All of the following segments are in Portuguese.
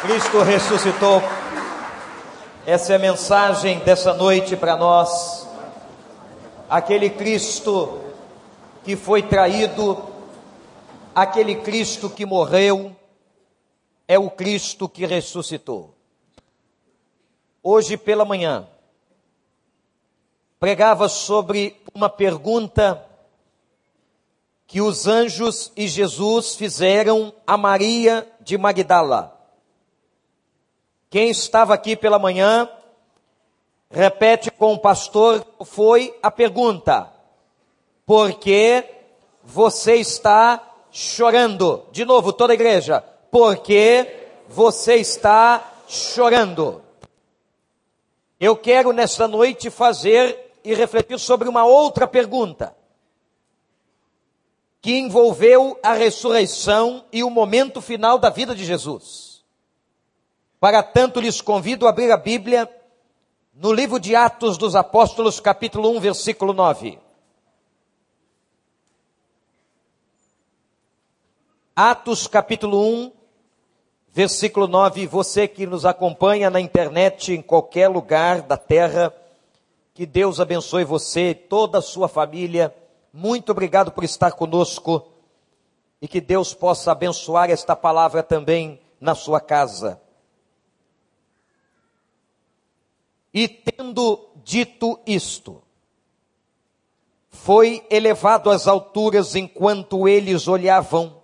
Cristo ressuscitou. Essa é a mensagem dessa noite para nós. Aquele Cristo que foi traído, aquele Cristo que morreu, é o Cristo que ressuscitou. Hoje pela manhã, pregava sobre uma pergunta que os anjos e Jesus fizeram a Maria de Magdala. Quem estava aqui pela manhã, repete com o pastor, foi a pergunta: por que você está chorando? De novo, toda a igreja, por que você está chorando? Eu quero nesta noite fazer e refletir sobre uma outra pergunta que envolveu a ressurreição e o momento final da vida de Jesus. Para tanto, lhes convido a abrir a Bíblia no livro de Atos dos Apóstolos, capítulo 1, versículo 9. Atos, capítulo 1, versículo 9. Você que nos acompanha na internet, em qualquer lugar da terra, que Deus abençoe você, toda a sua família muito obrigado por estar conosco e que Deus possa abençoar esta palavra também na sua casa. E tendo dito isto, foi elevado às alturas enquanto eles olhavam,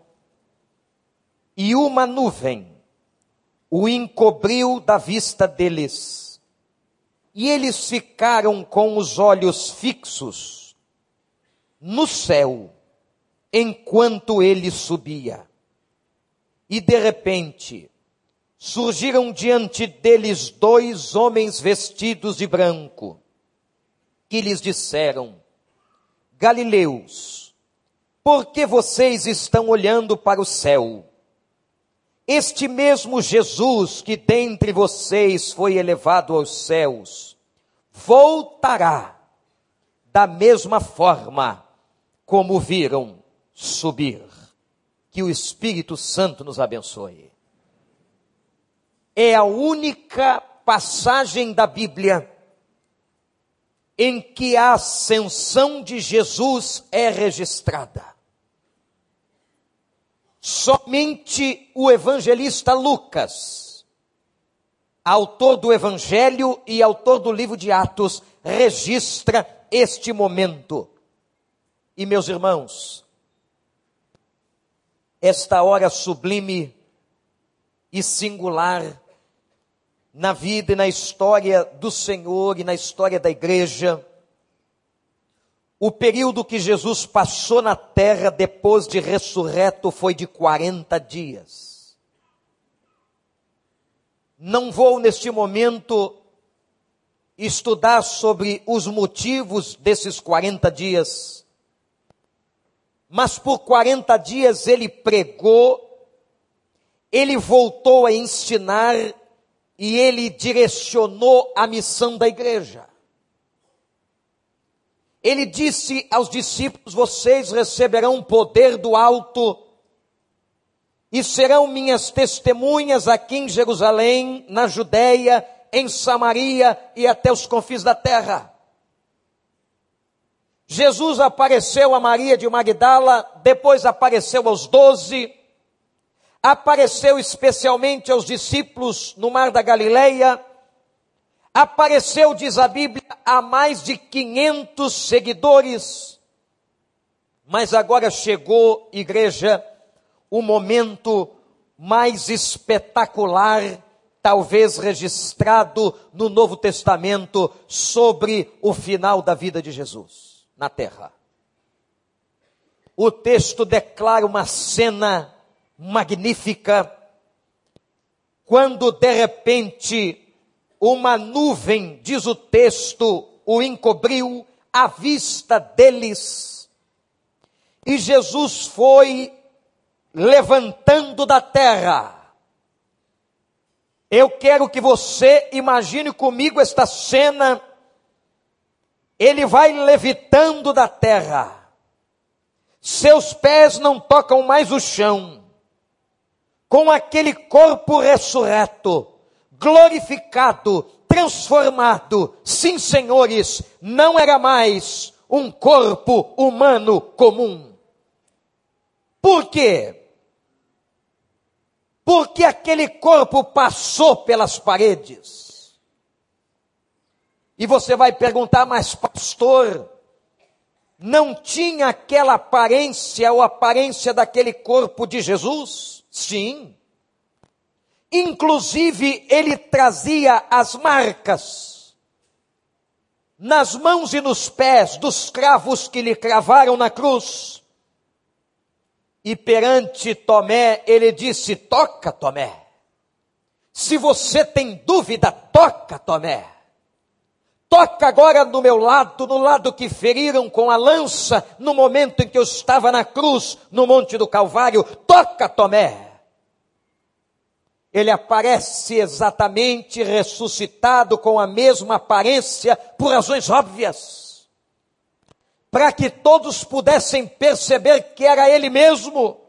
e uma nuvem o encobriu da vista deles. E eles ficaram com os olhos fixos no céu enquanto ele subia. E de repente, surgiram diante deles dois homens vestidos de branco, que lhes disseram: Galileus, por que vocês estão olhando para o céu? Este mesmo Jesus que dentre vocês foi elevado aos céus, voltará da mesma forma como viram subir. Que o Espírito Santo nos abençoe. É a única passagem da Bíblia em que a ascensão de Jesus é registrada. Somente o evangelista Lucas, autor do Evangelho e autor do livro de Atos, registra este momento e meus irmãos, esta hora sublime e singular na vida e na história do Senhor e na história da igreja, o período que Jesus passou na terra depois de ressurreto foi de 40 dias. Não vou neste momento estudar sobre os motivos desses 40 dias mas por 40 dias ele pregou, ele voltou a ensinar e ele direcionou a missão da igreja. Ele disse aos discípulos: Vocês receberão poder do alto e serão minhas testemunhas aqui em Jerusalém, na Judéia, em Samaria e até os confins da terra. Jesus apareceu a Maria de Magdala, depois apareceu aos doze, apareceu especialmente aos discípulos no Mar da Galileia, apareceu, diz a Bíblia, a mais de 500 seguidores. Mas agora chegou, igreja, o momento mais espetacular, talvez registrado no Novo Testamento, sobre o final da vida de Jesus na terra. O texto declara uma cena magnífica, quando de repente uma nuvem, diz o texto, o encobriu à vista deles, e Jesus foi levantando da terra. Eu quero que você imagine comigo esta cena. Ele vai levitando da terra, seus pés não tocam mais o chão, com aquele corpo ressurreto, glorificado, transformado. Sim, senhores, não era mais um corpo humano comum. Por quê? Porque aquele corpo passou pelas paredes. E você vai perguntar, mas pastor, não tinha aquela aparência ou aparência daquele corpo de Jesus? Sim. Inclusive, ele trazia as marcas nas mãos e nos pés dos cravos que lhe cravaram na cruz. E perante Tomé, ele disse: Toca, Tomé. Se você tem dúvida, toca, Tomé. Toca agora no meu lado, no lado que feriram com a lança, no momento em que eu estava na cruz, no Monte do Calvário. Toca, Tomé. Ele aparece exatamente ressuscitado com a mesma aparência, por razões óbvias para que todos pudessem perceber que era Ele mesmo.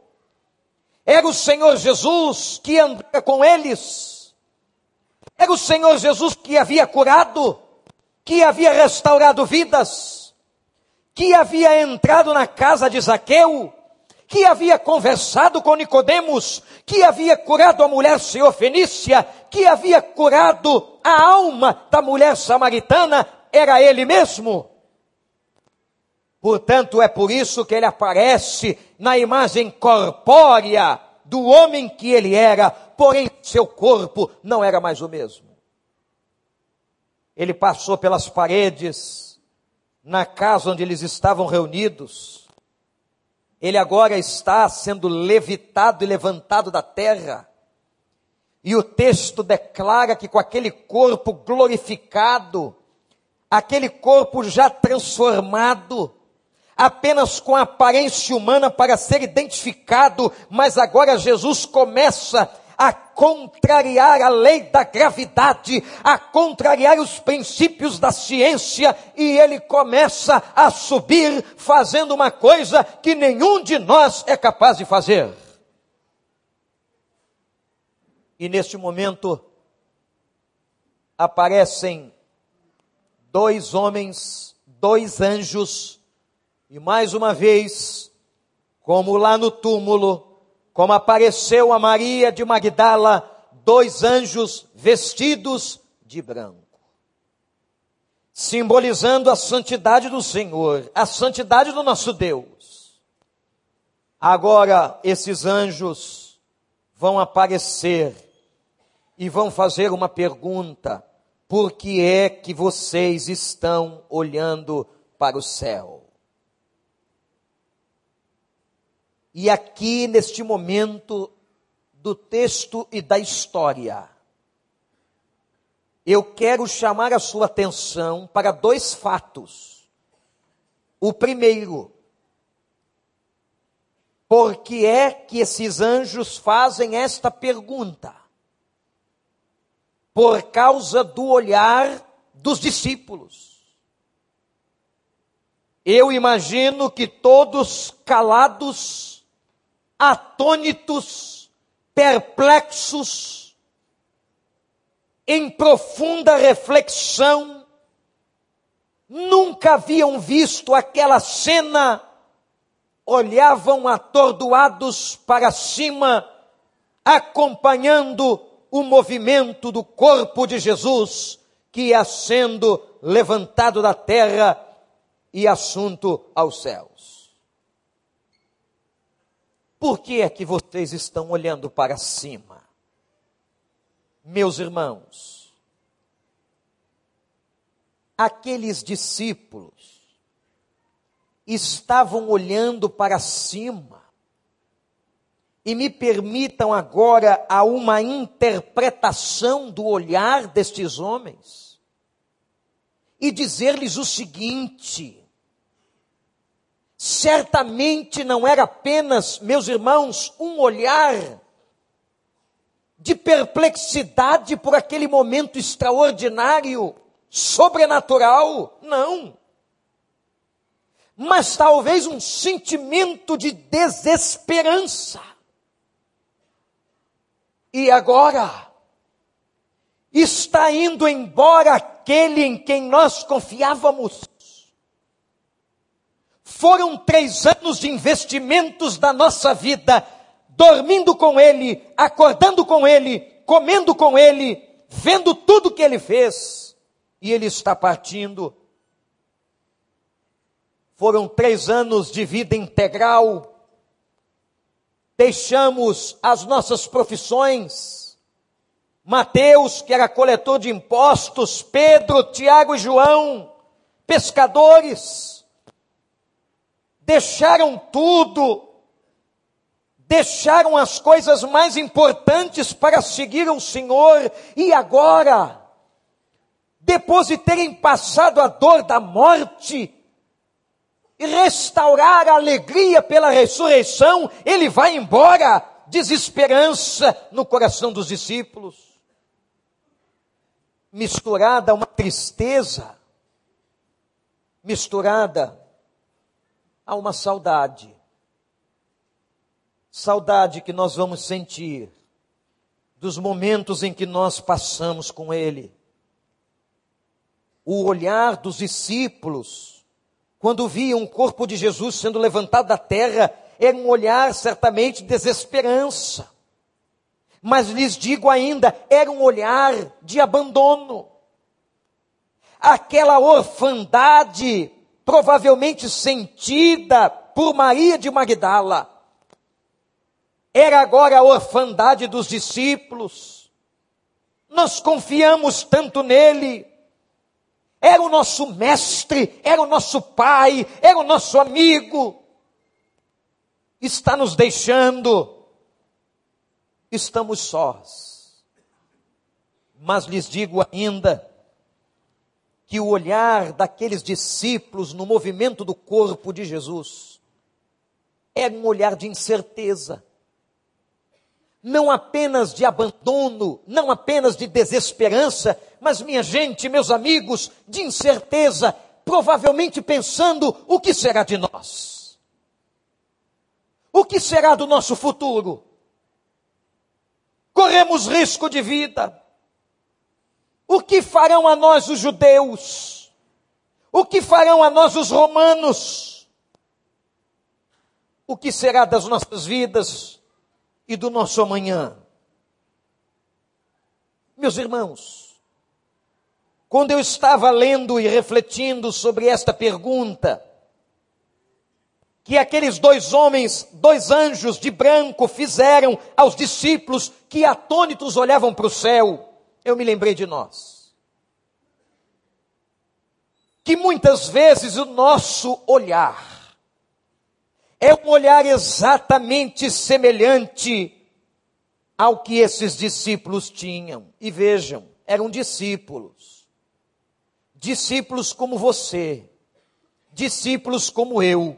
Era o Senhor Jesus que andava com eles. Era o Senhor Jesus que havia curado, que havia restaurado vidas, que havia entrado na casa de Zaqueu, que havia conversado com Nicodemos, que havia curado a mulher Fenícia, que havia curado a alma da mulher samaritana, era ele mesmo. Portanto, é por isso que ele aparece na imagem corpórea do homem que ele era, porém seu corpo não era mais o mesmo. Ele passou pelas paredes, na casa onde eles estavam reunidos. Ele agora está sendo levitado e levantado da terra. E o texto declara que com aquele corpo glorificado, aquele corpo já transformado, apenas com aparência humana para ser identificado, mas agora Jesus começa a contrariar a lei da gravidade, a contrariar os princípios da ciência, e ele começa a subir fazendo uma coisa que nenhum de nós é capaz de fazer. E neste momento aparecem dois homens, dois anjos, e mais uma vez, como lá no túmulo, como apareceu a Maria de Magdala, dois anjos vestidos de branco, simbolizando a santidade do Senhor, a santidade do nosso Deus. Agora, esses anjos vão aparecer e vão fazer uma pergunta: por que é que vocês estão olhando para o céu? E aqui, neste momento do texto e da história, eu quero chamar a sua atenção para dois fatos. O primeiro, por que é que esses anjos fazem esta pergunta? Por causa do olhar dos discípulos. Eu imagino que todos calados, atônitos, perplexos, em profunda reflexão, nunca haviam visto aquela cena, olhavam atordoados para cima, acompanhando o movimento do corpo de Jesus, que ia sendo levantado da terra e assunto aos céus. Por que é que vocês estão olhando para cima? Meus irmãos, aqueles discípulos estavam olhando para cima. E me permitam agora a uma interpretação do olhar destes homens e dizer-lhes o seguinte: certamente não era apenas, meus irmãos, um olhar de perplexidade por aquele momento extraordinário, sobrenatural, não. Mas talvez um sentimento de desesperança. E agora? Está indo embora aquele em quem nós confiávamos. Foram três anos de investimentos da nossa vida, dormindo com Ele, acordando com Ele, comendo com Ele, vendo tudo que Ele fez, e Ele está partindo. Foram três anos de vida integral, deixamos as nossas profissões. Mateus, que era coletor de impostos, Pedro, Tiago e João, pescadores, deixaram tudo, deixaram as coisas mais importantes para seguir o Senhor, e agora, depois de terem passado a dor da morte, e restaurar a alegria pela ressurreição, ele vai embora, desesperança no coração dos discípulos, misturada a uma tristeza, misturada a uma saudade. Saudade que nós vamos sentir dos momentos em que nós passamos com Ele. O olhar dos discípulos quando viam o corpo de Jesus sendo levantado da terra, era um olhar certamente de desesperança. Mas lhes digo ainda, era um olhar de abandono. Aquela orfandade, provavelmente sentida por Maria de Magdala, era agora a orfandade dos discípulos. Nós confiamos tanto nele, era o nosso mestre, era o nosso pai, era o nosso amigo. Está nos deixando, estamos sós. Mas lhes digo ainda, que o olhar daqueles discípulos no movimento do corpo de Jesus era um olhar de incerteza, não apenas de abandono, não apenas de desesperança, mas minha gente, meus amigos, de incerteza, provavelmente pensando: o que será de nós? O que será do nosso futuro? Corremos risco de vida. O que farão a nós os judeus? O que farão a nós os romanos? O que será das nossas vidas? e do nosso amanhã. Meus irmãos, quando eu estava lendo e refletindo sobre esta pergunta, que aqueles dois homens, dois anjos de branco fizeram aos discípulos que atônitos olhavam para o céu, eu me lembrei de nós. Que muitas vezes o nosso olhar é um olhar exatamente semelhante ao que esses discípulos tinham. E vejam, eram discípulos. Discípulos como você, discípulos como eu,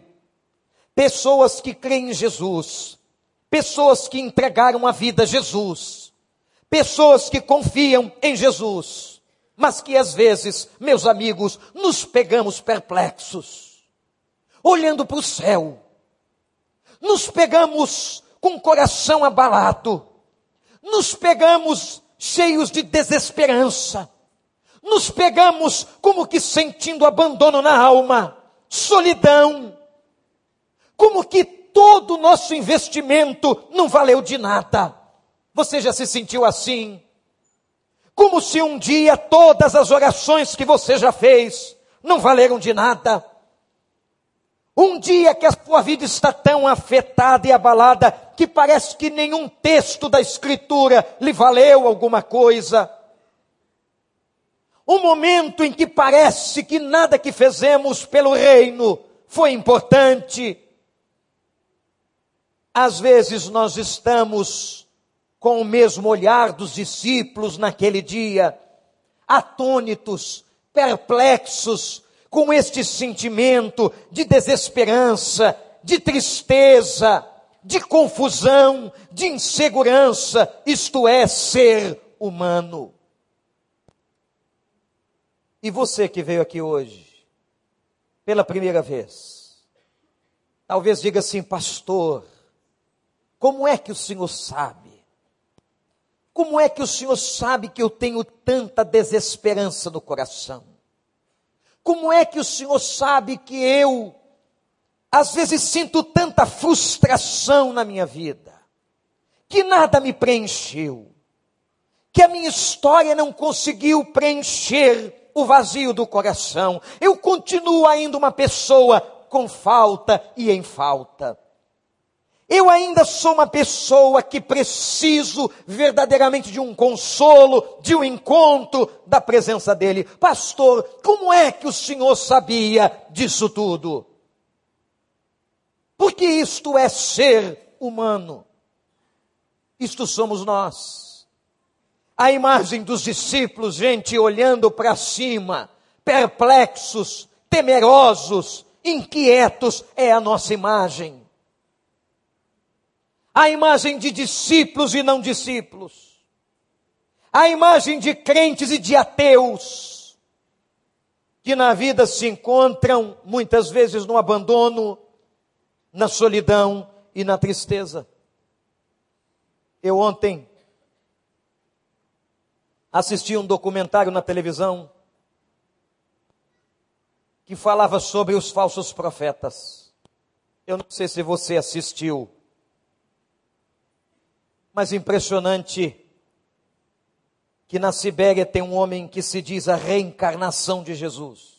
pessoas que creem em Jesus, pessoas que entregaram a vida a Jesus, pessoas que confiam em Jesus, mas que às vezes, meus amigos, nos pegamos perplexos, olhando para o céu, nos pegamos com o coração abalado, nos pegamos cheios de desesperança, nos pegamos como que sentindo abandono na alma, solidão, como que todo o nosso investimento não valeu de nada. Você já se sentiu assim? Como se um dia todas as orações que você já fez não valeram de nada? Um dia que a sua vida está tão afetada e abalada que parece que nenhum texto da Escritura lhe valeu alguma coisa. Um momento em que parece que nada que fizemos pelo reino foi importante. Às vezes nós estamos com o mesmo olhar dos discípulos naquele dia, atônitos, perplexos, com este sentimento de desesperança, de tristeza, de confusão, de insegurança, isto é, ser humano. E você que veio aqui hoje, pela primeira vez, talvez diga assim, pastor, como é que o senhor sabe? Como é que o Senhor sabe que eu tenho tanta desesperança no coração? Como é que o Senhor sabe que eu, às vezes, sinto tanta frustração na minha vida? Que nada me preencheu? Que a minha história não conseguiu preencher o vazio do coração? Eu continuo ainda uma pessoa com falta e em falta. Eu ainda sou uma pessoa que preciso verdadeiramente de um consolo, de um encontro da presença dele. Pastor, como é que o senhor sabia disso tudo? Porque isto é ser humano. Isto somos nós. A imagem dos discípulos, gente olhando para cima, perplexos, temerosos, inquietos, é a nossa imagem a imagem de discípulos e não discípulos, a imagem de crentes e de ateus, que na vida se encontram muitas vezes no abandono, na solidão e na tristeza. Eu ontem assisti um documentário na televisão que falava sobre os falsos profetas. Eu não sei se você assistiu. Mas impressionante que na Sibéria tem um homem que se diz a reencarnação de Jesus.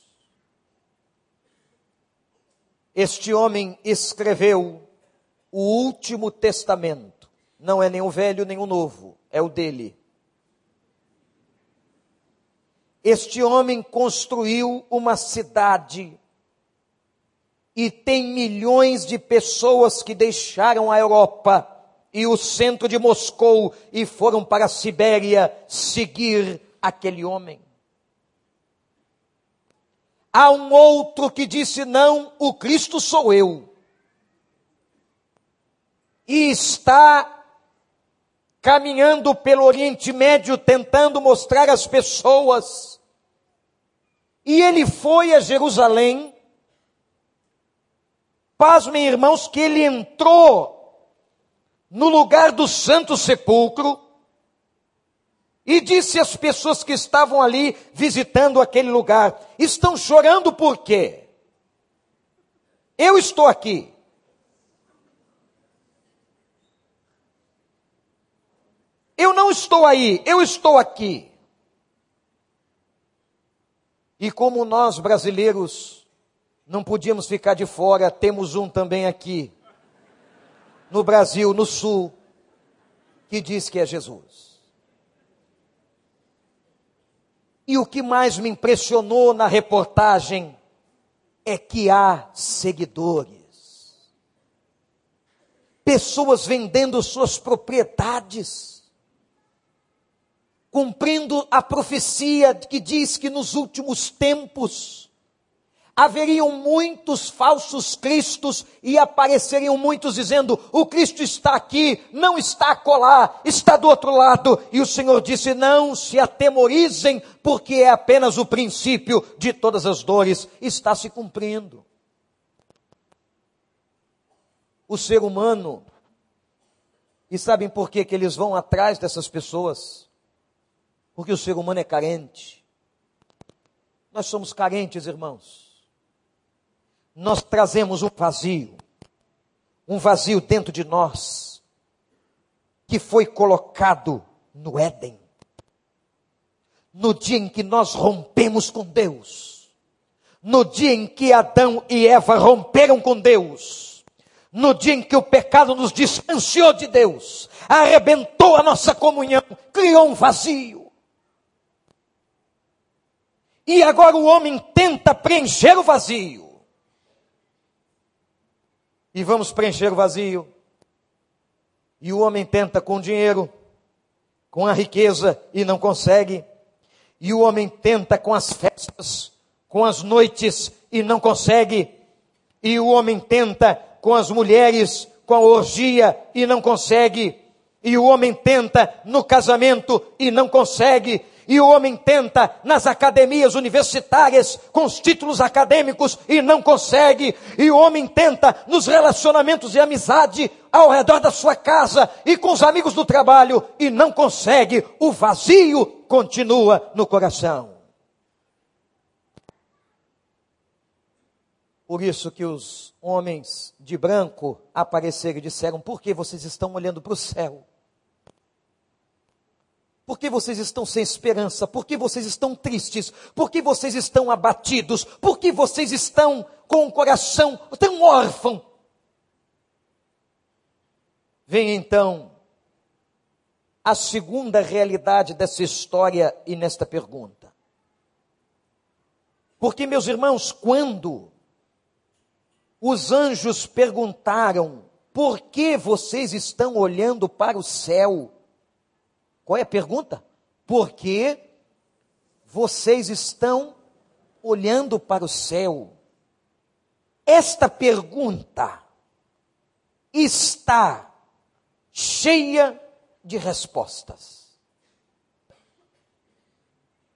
Este homem escreveu o último testamento. Não é nem o velho nem o novo, é o dele. Este homem construiu uma cidade e tem milhões de pessoas que deixaram a Europa e o centro de Moscou e foram para a Sibéria seguir aquele homem. Há um outro que disse: Não, o Cristo sou eu. E está caminhando pelo Oriente Médio tentando mostrar às pessoas. E ele foi a Jerusalém. Pasmem, irmãos, que ele entrou no lugar do santo sepulcro e disse às pessoas que estavam ali visitando aquele lugar: estão chorando por quê? Eu estou aqui. Eu não estou aí, eu estou aqui. E como nós brasileiros não podíamos ficar de fora, temos um também aqui no Brasil, no Sul, que diz que é Jesus. E o que mais me impressionou na reportagem é que há seguidores. Pessoas vendendo suas propriedades, cumprindo a profecia que diz que nos últimos tempos haveriam muitos falsos cristos e apareceriam muitos dizendo: o Cristo está aqui, não está acolá, está do outro lado. E o Senhor disse: não se atemorizem, porque é apenas o princípio de todas as dores, está se cumprindo. O ser humano, e sabem por que, que eles vão atrás dessas pessoas? Porque o ser humano é carente. Nós somos carentes, irmãos nós trazemos um vazio, um vazio dentro de nós, que foi colocado no Éden. No dia em que nós rompemos com Deus, no dia em que Adão e Eva romperam com Deus, no dia em que o pecado nos distanciou de Deus, arrebentou a nossa comunhão, criou um vazio. E agora o homem tenta preencher o vazio e vamos preencher o vazio. E o homem tenta com dinheiro, com a riqueza e não consegue. E o homem tenta com as festas, com as noites e não consegue. E o homem tenta com as mulheres, com a orgia e não consegue. E o homem tenta no casamento e não consegue. E o homem tenta nas academias universitárias, com os títulos acadêmicos, e não consegue. E o homem tenta nos relacionamentos de amizade, ao redor da sua casa e com os amigos do trabalho, e não consegue. O vazio continua no coração. Por isso que os homens de branco apareceram e disseram: Por que vocês estão olhando para o céu? Por que vocês estão sem esperança? Por que vocês estão tristes? Por que vocês estão abatidos? Por que vocês estão com o coração tão órfão? Vem então a segunda realidade dessa história e nesta pergunta. Porque, meus irmãos, quando os anjos perguntaram: por que vocês estão olhando para o céu? Qual é a pergunta? Por que vocês estão olhando para o céu? Esta pergunta está cheia de respostas.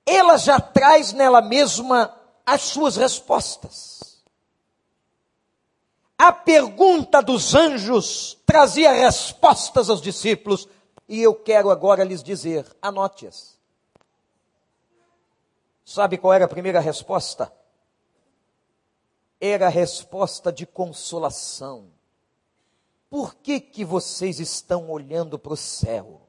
Ela já traz nela mesma as suas respostas. A pergunta dos anjos trazia respostas aos discípulos, e eu quero agora lhes dizer: anote-as. Sabe qual era a primeira resposta? Era a resposta de consolação. Por que, que vocês estão olhando para o céu?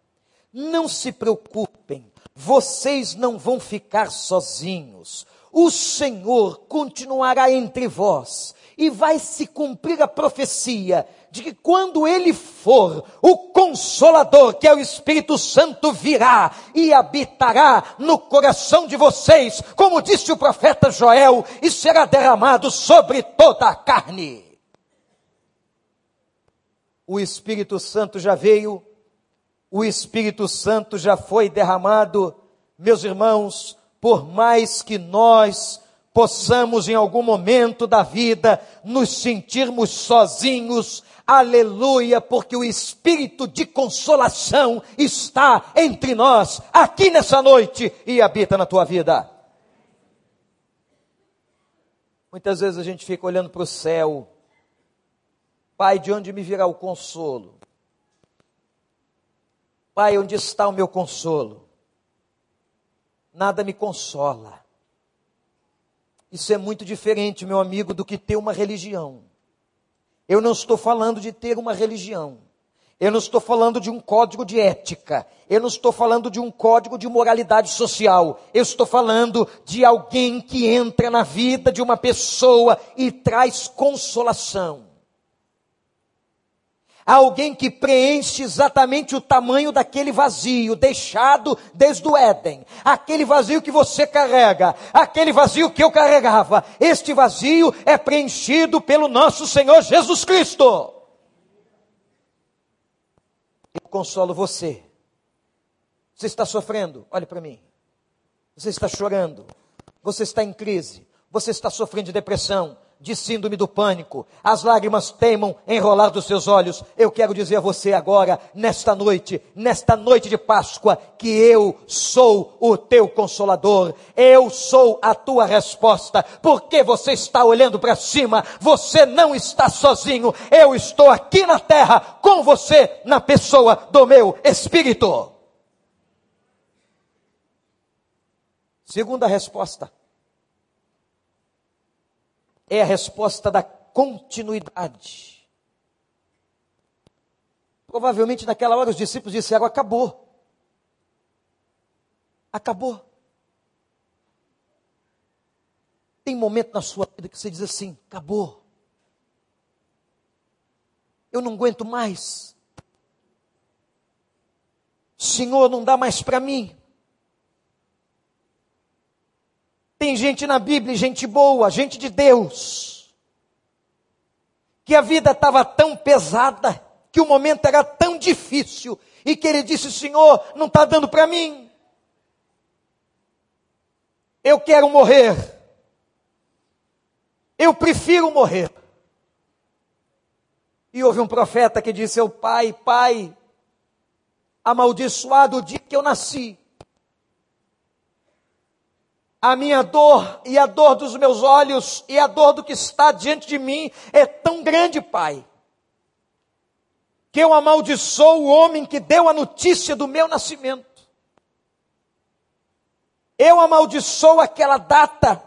Não se preocupem, vocês não vão ficar sozinhos. O Senhor continuará entre vós e vai se cumprir a profecia de que quando ele for, o consolador, que é o Espírito Santo, virá e habitará no coração de vocês, como disse o profeta Joel, e será derramado sobre toda a carne. O Espírito Santo já veio, o Espírito Santo já foi derramado, meus irmãos, por mais que nós possamos em algum momento da vida nos sentirmos sozinhos, aleluia, porque o espírito de consolação está entre nós, aqui nessa noite e habita na tua vida. Muitas vezes a gente fica olhando para o céu, Pai, de onde me virá o consolo? Pai, onde está o meu consolo? Nada me consola. Isso é muito diferente, meu amigo, do que ter uma religião. Eu não estou falando de ter uma religião. Eu não estou falando de um código de ética. Eu não estou falando de um código de moralidade social. Eu estou falando de alguém que entra na vida de uma pessoa e traz consolação alguém que preenche exatamente o tamanho daquele vazio deixado desde o Éden, aquele vazio que você carrega, aquele vazio que eu carregava. Este vazio é preenchido pelo nosso Senhor Jesus Cristo. Eu consolo você. Você está sofrendo? Olhe para mim. Você está chorando. Você está em crise. Você está sofrendo de depressão de síndrome do pânico, as lágrimas teimam enrolar dos seus olhos. Eu quero dizer a você agora, nesta noite, nesta noite de Páscoa, que eu sou o teu consolador, eu sou a tua resposta, porque você está olhando para cima, você não está sozinho, eu estou aqui na terra com você, na pessoa do meu Espírito. Segunda resposta é a resposta da continuidade. Provavelmente naquela hora os discípulos disseram: acabou. Acabou. Tem momento na sua vida que você diz assim: acabou. Eu não aguento mais. Senhor, não dá mais para mim. Tem gente na Bíblia, gente boa, gente de Deus, que a vida estava tão pesada, que o momento era tão difícil, e que ele disse: Senhor, não está dando para mim. Eu quero morrer. Eu prefiro morrer. E houve um profeta que disse ao pai: Pai, amaldiçoado o dia que eu nasci. A minha dor e a dor dos meus olhos e a dor do que está diante de mim é tão grande, Pai, que eu amaldiçoo o homem que deu a notícia do meu nascimento. Eu amaldiçoo aquela data.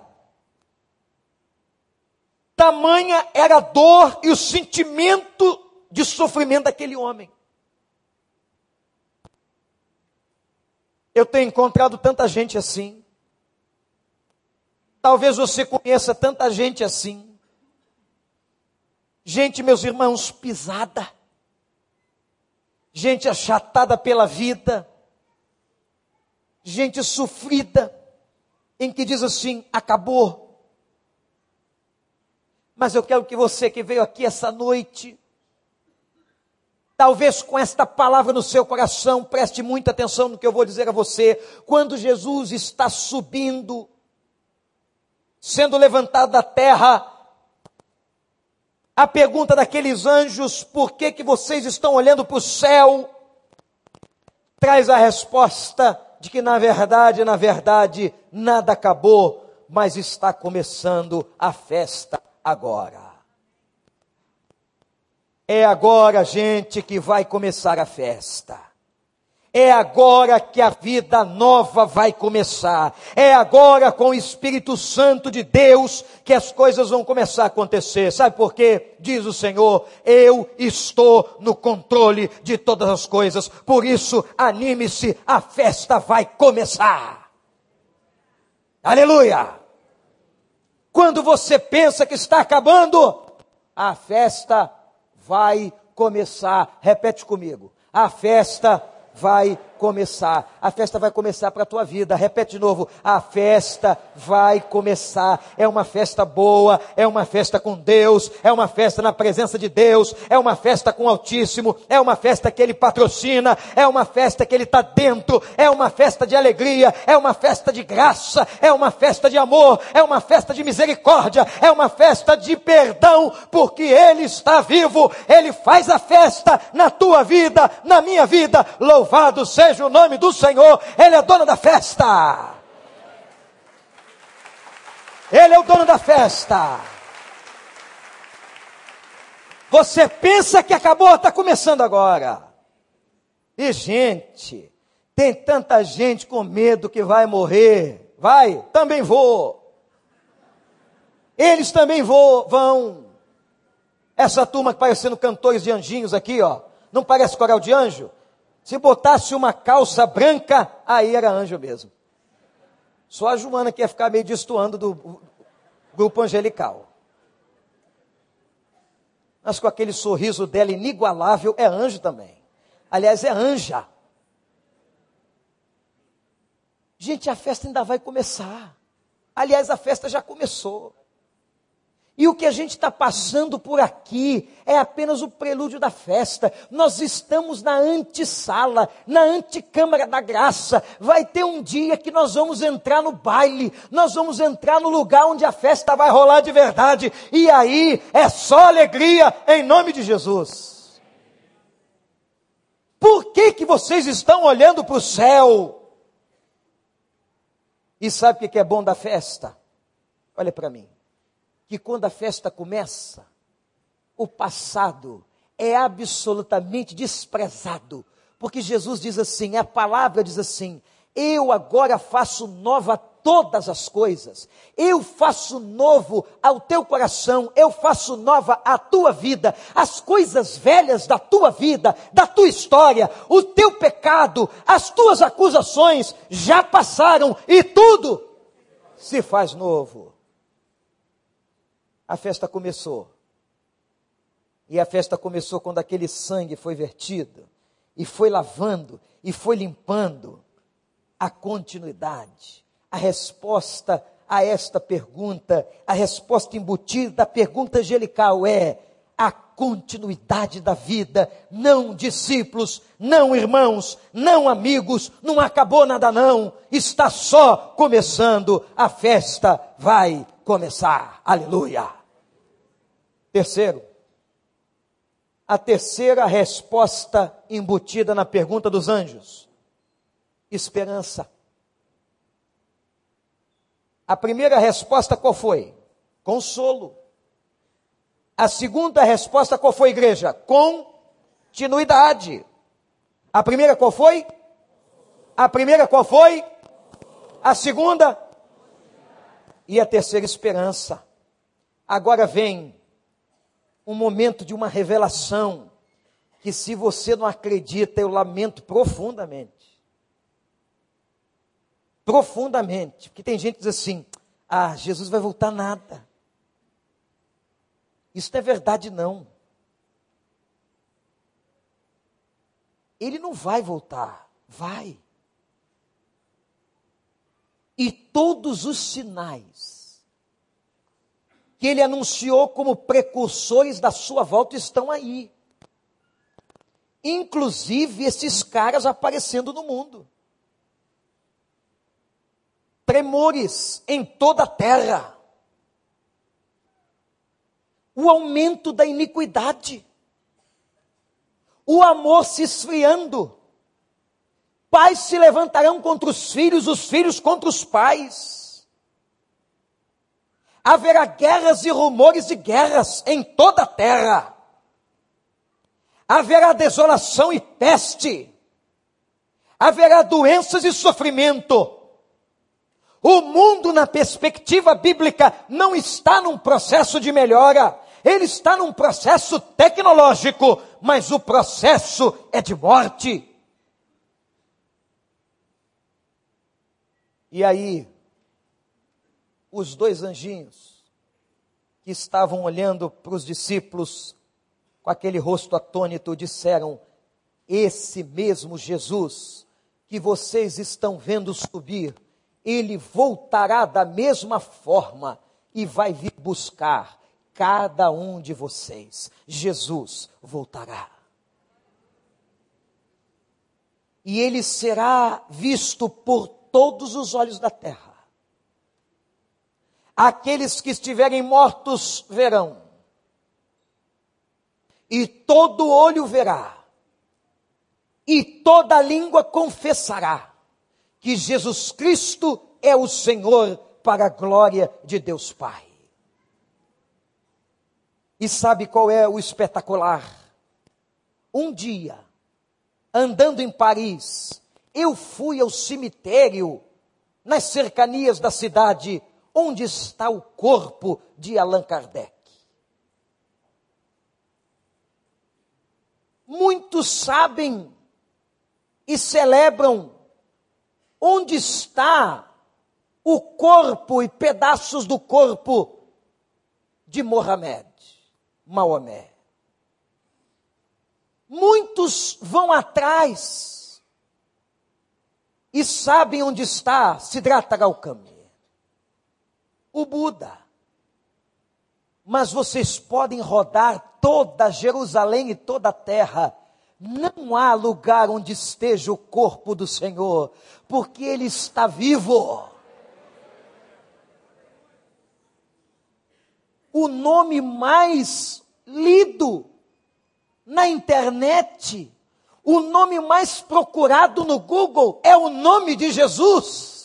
Tamanha era a dor e o sentimento de sofrimento daquele homem. Eu tenho encontrado tanta gente assim. Talvez você conheça tanta gente assim. Gente, meus irmãos, pisada. Gente achatada pela vida. Gente sofrida. Em que diz assim: acabou. Mas eu quero que você que veio aqui essa noite, Talvez com esta palavra no seu coração, preste muita atenção no que eu vou dizer a você. Quando Jesus está subindo, sendo levantado da terra, a pergunta daqueles anjos, por que que vocês estão olhando para o céu? Traz a resposta de que na verdade, na verdade, nada acabou, mas está começando a festa agora. É agora, gente, que vai começar a festa. É agora que a vida nova vai começar. É agora com o Espírito Santo de Deus que as coisas vão começar a acontecer. Sabe por quê? Diz o Senhor, eu estou no controle de todas as coisas. Por isso, anime-se, a festa vai começar. Aleluia! Quando você pensa que está acabando, a festa vai começar. Repete comigo. A festa vai vai começar. A festa vai começar para a tua vida. Repete de novo. A festa vai começar. É uma festa boa, é uma festa com Deus, é uma festa na presença de Deus, é uma festa com o Altíssimo, é uma festa que Ele patrocina, é uma festa que Ele está dentro, é uma festa de alegria, é uma festa de graça, é uma festa de amor, é uma festa de misericórdia, é uma festa de perdão, porque Ele está vivo, Ele faz a festa na tua vida, na minha vida. Louvado seja seja o nome do Senhor, Ele é dono da festa. Ele é o dono da festa. Você pensa que acabou, está começando agora. E gente, tem tanta gente com medo que vai morrer. Vai, também vou. Eles também vou, vão. Essa turma que parecendo cantores de anjinhos aqui, ó. Não parece coral de anjo? Se botasse uma calça branca, aí era anjo mesmo. Só a Joana que ia ficar meio destoando do grupo angelical. Mas com aquele sorriso dela inigualável, é anjo também. Aliás, é anja. Gente, a festa ainda vai começar. Aliás, a festa já começou. E o que a gente está passando por aqui é apenas o prelúdio da festa. Nós estamos na antessala, na antecâmara da graça. Vai ter um dia que nós vamos entrar no baile, nós vamos entrar no lugar onde a festa vai rolar de verdade. E aí é só alegria em nome de Jesus. Por que, que vocês estão olhando para o céu? E sabe o que é bom da festa? Olha para mim que quando a festa começa, o passado é absolutamente desprezado. Porque Jesus diz assim, a palavra diz assim: Eu agora faço nova todas as coisas. Eu faço novo ao teu coração, eu faço nova a tua vida, as coisas velhas da tua vida, da tua história, o teu pecado, as tuas acusações já passaram e tudo se faz novo a festa começou. E a festa começou quando aquele sangue foi vertido, e foi lavando, e foi limpando a continuidade. A resposta a esta pergunta, a resposta embutida da pergunta angelical é a continuidade da vida, não discípulos, não irmãos, não amigos, não acabou nada não, está só começando, a festa vai começar. Aleluia. Terceiro, a terceira resposta embutida na pergunta dos anjos: esperança. A primeira resposta qual foi? Consolo. A segunda resposta qual foi, igreja? Continuidade. A primeira qual foi? A primeira qual foi? A segunda? E a terceira esperança. Agora vem um momento de uma revelação que se você não acredita, eu lamento profundamente. Profundamente. Porque tem gente que diz assim: "Ah, Jesus vai voltar nada". Isso não é verdade, não. Ele não vai voltar. Vai. E todos os sinais que ele anunciou como precursores da sua volta estão aí. Inclusive esses caras aparecendo no mundo. Tremores em toda a terra o aumento da iniquidade, o amor se esfriando, pais se levantarão contra os filhos, os filhos contra os pais. Haverá guerras e rumores de guerras em toda a terra. Haverá desolação e peste. Haverá doenças e sofrimento. O mundo, na perspectiva bíblica, não está num processo de melhora, ele está num processo tecnológico, mas o processo é de morte. E aí, os dois anjinhos que estavam olhando para os discípulos com aquele rosto atônito disseram: Esse mesmo Jesus que vocês estão vendo subir, ele voltará da mesma forma e vai vir buscar cada um de vocês. Jesus voltará. E ele será visto por todos os olhos da terra. Aqueles que estiverem mortos verão. E todo olho verá. E toda língua confessará que Jesus Cristo é o Senhor para a glória de Deus Pai. E sabe qual é o espetacular? Um dia, andando em Paris, eu fui ao cemitério nas cercanias da cidade onde está o corpo de Allan Kardec. Muitos sabem e celebram onde está o corpo e pedaços do corpo de Mohamed. Maomé. Muitos vão atrás e sabem onde está Siddhartha Gautama, o Buda. Mas vocês podem rodar toda Jerusalém e toda a terra. Não há lugar onde esteja o corpo do Senhor, porque Ele está vivo. o nome mais lido na internet, o nome mais procurado no Google é o nome de Jesus.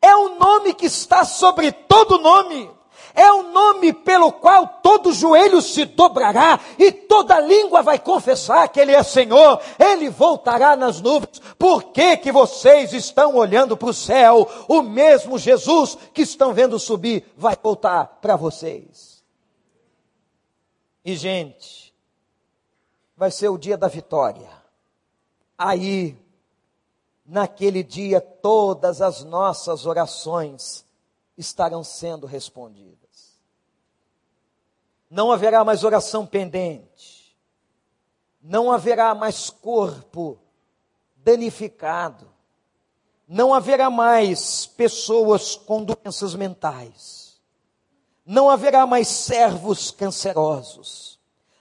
É o nome que está sobre todo nome. É o nome pelo qual todo joelho se dobrará e toda língua vai confessar que Ele é Senhor. Ele voltará nas nuvens. Por que, que vocês estão olhando para o céu? O mesmo Jesus que estão vendo subir vai voltar para vocês. E, gente, vai ser o dia da vitória. Aí, naquele dia, todas as nossas orações estarão sendo respondidas. Não haverá mais oração pendente. Não haverá mais corpo danificado. Não haverá mais pessoas com doenças mentais. Não haverá mais servos cancerosos.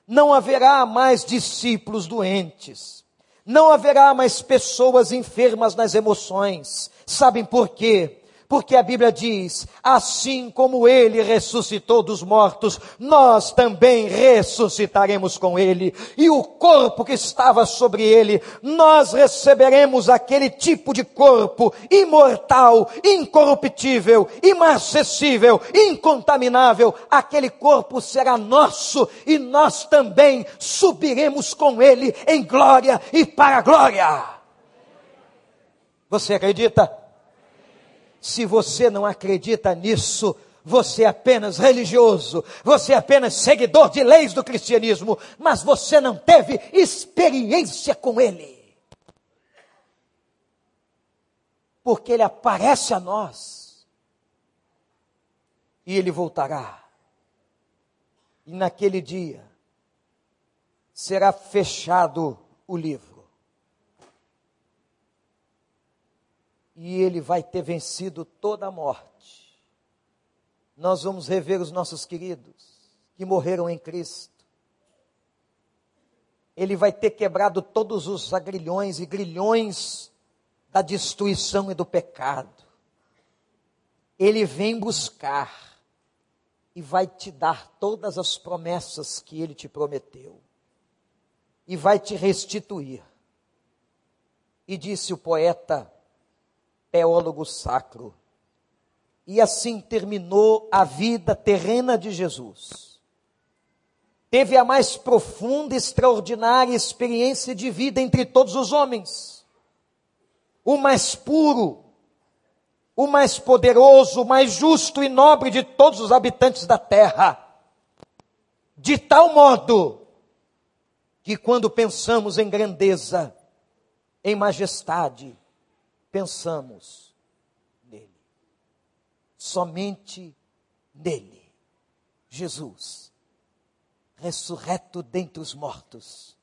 Não haverá mais discípulos doentes. Não haverá mais pessoas enfermas nas emoções. Sabem por quê? Porque a Bíblia diz: assim como ele ressuscitou dos mortos, nós também ressuscitaremos com ele. E o corpo que estava sobre ele, nós receberemos aquele tipo de corpo imortal, incorruptível, imarcessível, incontaminável. Aquele corpo será nosso e nós também subiremos com ele em glória e para a glória. Você acredita? Se você não acredita nisso, você é apenas religioso, você é apenas seguidor de leis do cristianismo, mas você não teve experiência com ele. Porque ele aparece a nós e ele voltará. E naquele dia será fechado o livro. E ele vai ter vencido toda a morte. Nós vamos rever os nossos queridos que morreram em Cristo. Ele vai ter quebrado todos os agrilhões e grilhões da destruição e do pecado. Ele vem buscar e vai te dar todas as promessas que ele te prometeu. E vai te restituir. E disse o poeta teólogo sacro. E assim terminou a vida terrena de Jesus. Teve a mais profunda e extraordinária experiência de vida entre todos os homens. O mais puro, o mais poderoso, o mais justo e nobre de todos os habitantes da terra. De tal modo que quando pensamos em grandeza, em majestade, pensamos nele. Somente nele. Jesus, ressurreto dentre os mortos,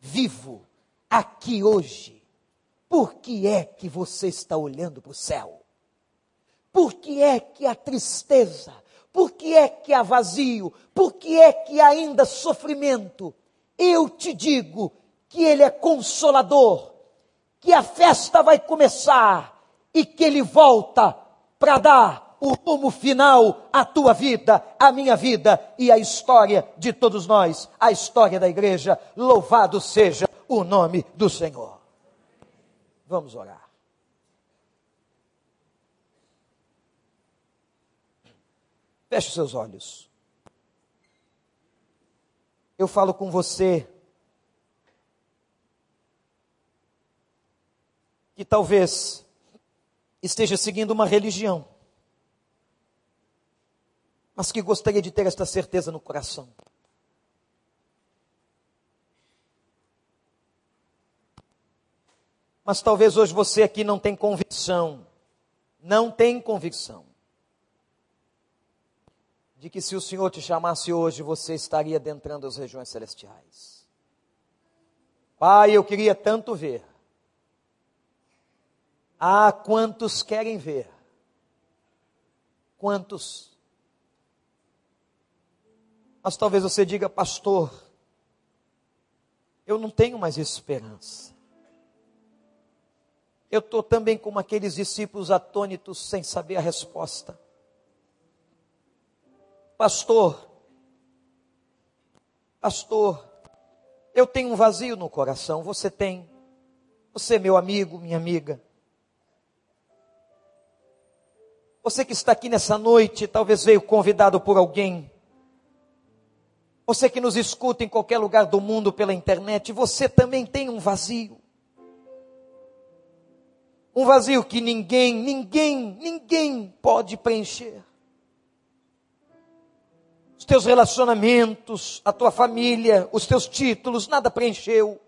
vivo aqui hoje. Por que é que você está olhando para o céu? Por que é que há tristeza? Por que é que há vazio? Por que é que ainda sofrimento? Eu te digo que Ele é consolador, que a festa vai começar e que ele volta para dar o rumo final à tua vida, à minha vida e à história de todos nós, a história da igreja. Louvado seja o nome do Senhor. Vamos orar. Feche seus olhos. Eu falo com você que talvez esteja seguindo uma religião, mas que gostaria de ter esta certeza no coração. Mas talvez hoje você aqui não tem convicção, não tem convicção de que se o Senhor te chamasse hoje, você estaria adentrando as regiões celestiais. Pai, eu queria tanto ver ah, quantos querem ver? Quantos? Mas talvez você diga, pastor, eu não tenho mais esperança. Eu estou também como aqueles discípulos atônitos sem saber a resposta. Pastor, pastor, eu tenho um vazio no coração, você tem. Você é meu amigo, minha amiga. Você que está aqui nessa noite, talvez veio convidado por alguém. Você que nos escuta em qualquer lugar do mundo pela internet, você também tem um vazio. Um vazio que ninguém, ninguém, ninguém pode preencher. Os teus relacionamentos, a tua família, os teus títulos, nada preencheu.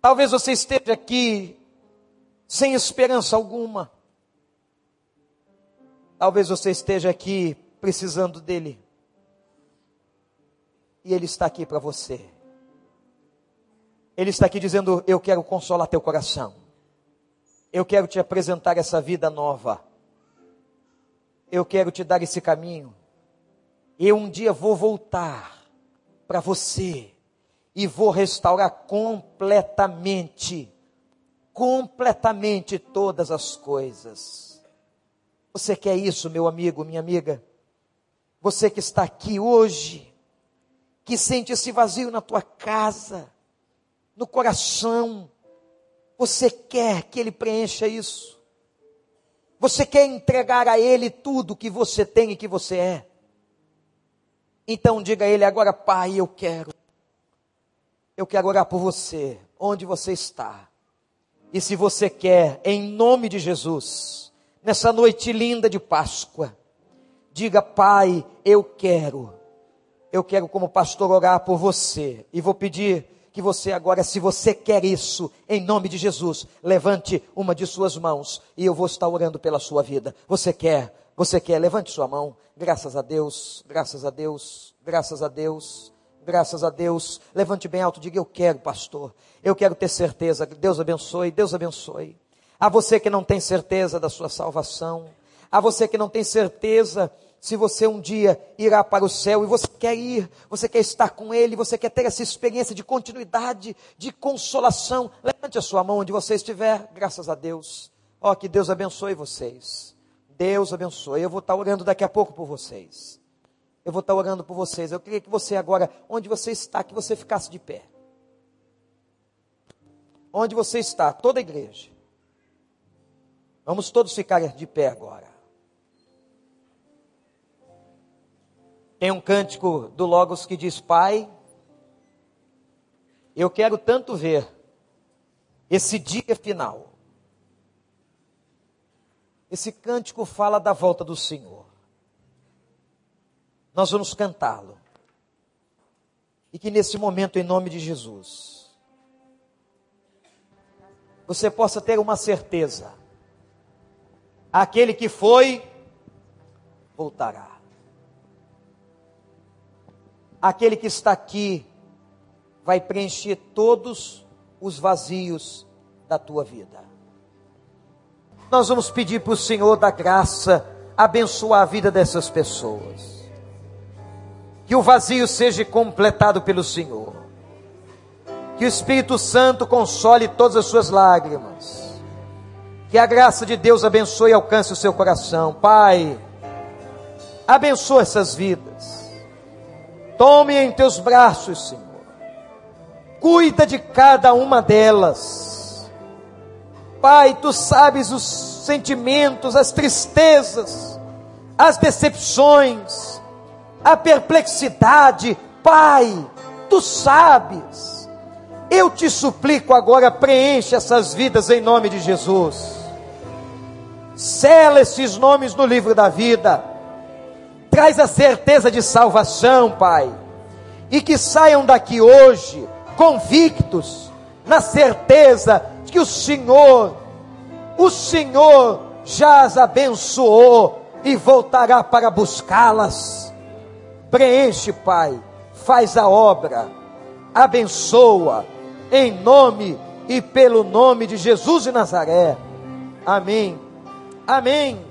Talvez você esteja aqui sem esperança alguma. Talvez você esteja aqui precisando dele. E ele está aqui para você. Ele está aqui dizendo: Eu quero consolar teu coração. Eu quero te apresentar essa vida nova. Eu quero te dar esse caminho. Eu um dia vou voltar para você e vou restaurar completamente completamente todas as coisas. Você quer isso, meu amigo, minha amiga? Você que está aqui hoje, que sente esse vazio na tua casa, no coração, você quer que Ele preencha isso? Você quer entregar a Ele tudo que você tem e que você é? Então diga a Ele agora, Pai, eu quero. Eu quero orar por você, onde você está. E se você quer, em nome de Jesus, nessa noite linda de Páscoa, diga, Pai, eu quero. Eu quero, como pastor, orar por você. E vou pedir que você agora, se você quer isso, em nome de Jesus, levante uma de suas mãos e eu vou estar orando pela sua vida. Você quer? Você quer? Levante sua mão. Graças a Deus, graças a Deus, graças a Deus. Graças a Deus. Levante bem alto, diga: Eu quero, pastor. Eu quero ter certeza. Deus abençoe, Deus abençoe. A você que não tem certeza da sua salvação, a você que não tem certeza se você um dia irá para o céu e você quer ir, você quer estar com Ele, você quer ter essa experiência de continuidade, de consolação, levante a sua mão onde você estiver, graças a Deus. Ó, oh, que Deus abençoe vocês. Deus abençoe. Eu vou estar orando daqui a pouco por vocês. Eu vou estar orando por vocês. Eu queria que você agora, onde você está, que você ficasse de pé. Onde você está, toda a igreja. Vamos todos ficar de pé agora. Tem um cântico do Logos que diz: Pai, eu quero tanto ver esse dia final. Esse cântico fala da volta do Senhor. Nós vamos cantá-lo. E que nesse momento, em nome de Jesus, você possa ter uma certeza: aquele que foi, voltará. Aquele que está aqui, vai preencher todos os vazios da tua vida. Nós vamos pedir para o Senhor da graça abençoar a vida dessas pessoas que o vazio seja completado pelo Senhor. Que o Espírito Santo console todas as suas lágrimas. Que a graça de Deus abençoe e alcance o seu coração. Pai, abençoa essas vidas. Tome em teus braços, Senhor. Cuida de cada uma delas. Pai, tu sabes os sentimentos, as tristezas, as decepções, a perplexidade, Pai, tu sabes. Eu te suplico agora, preenche essas vidas em nome de Jesus. Sela esses nomes no livro da vida. Traz a certeza de salvação, Pai. E que saiam daqui hoje convictos, na certeza de que o Senhor, o Senhor já as abençoou e voltará para buscá-las Preenche, Pai, faz a obra, abençoa, em nome e pelo nome de Jesus de Nazaré. Amém. Amém.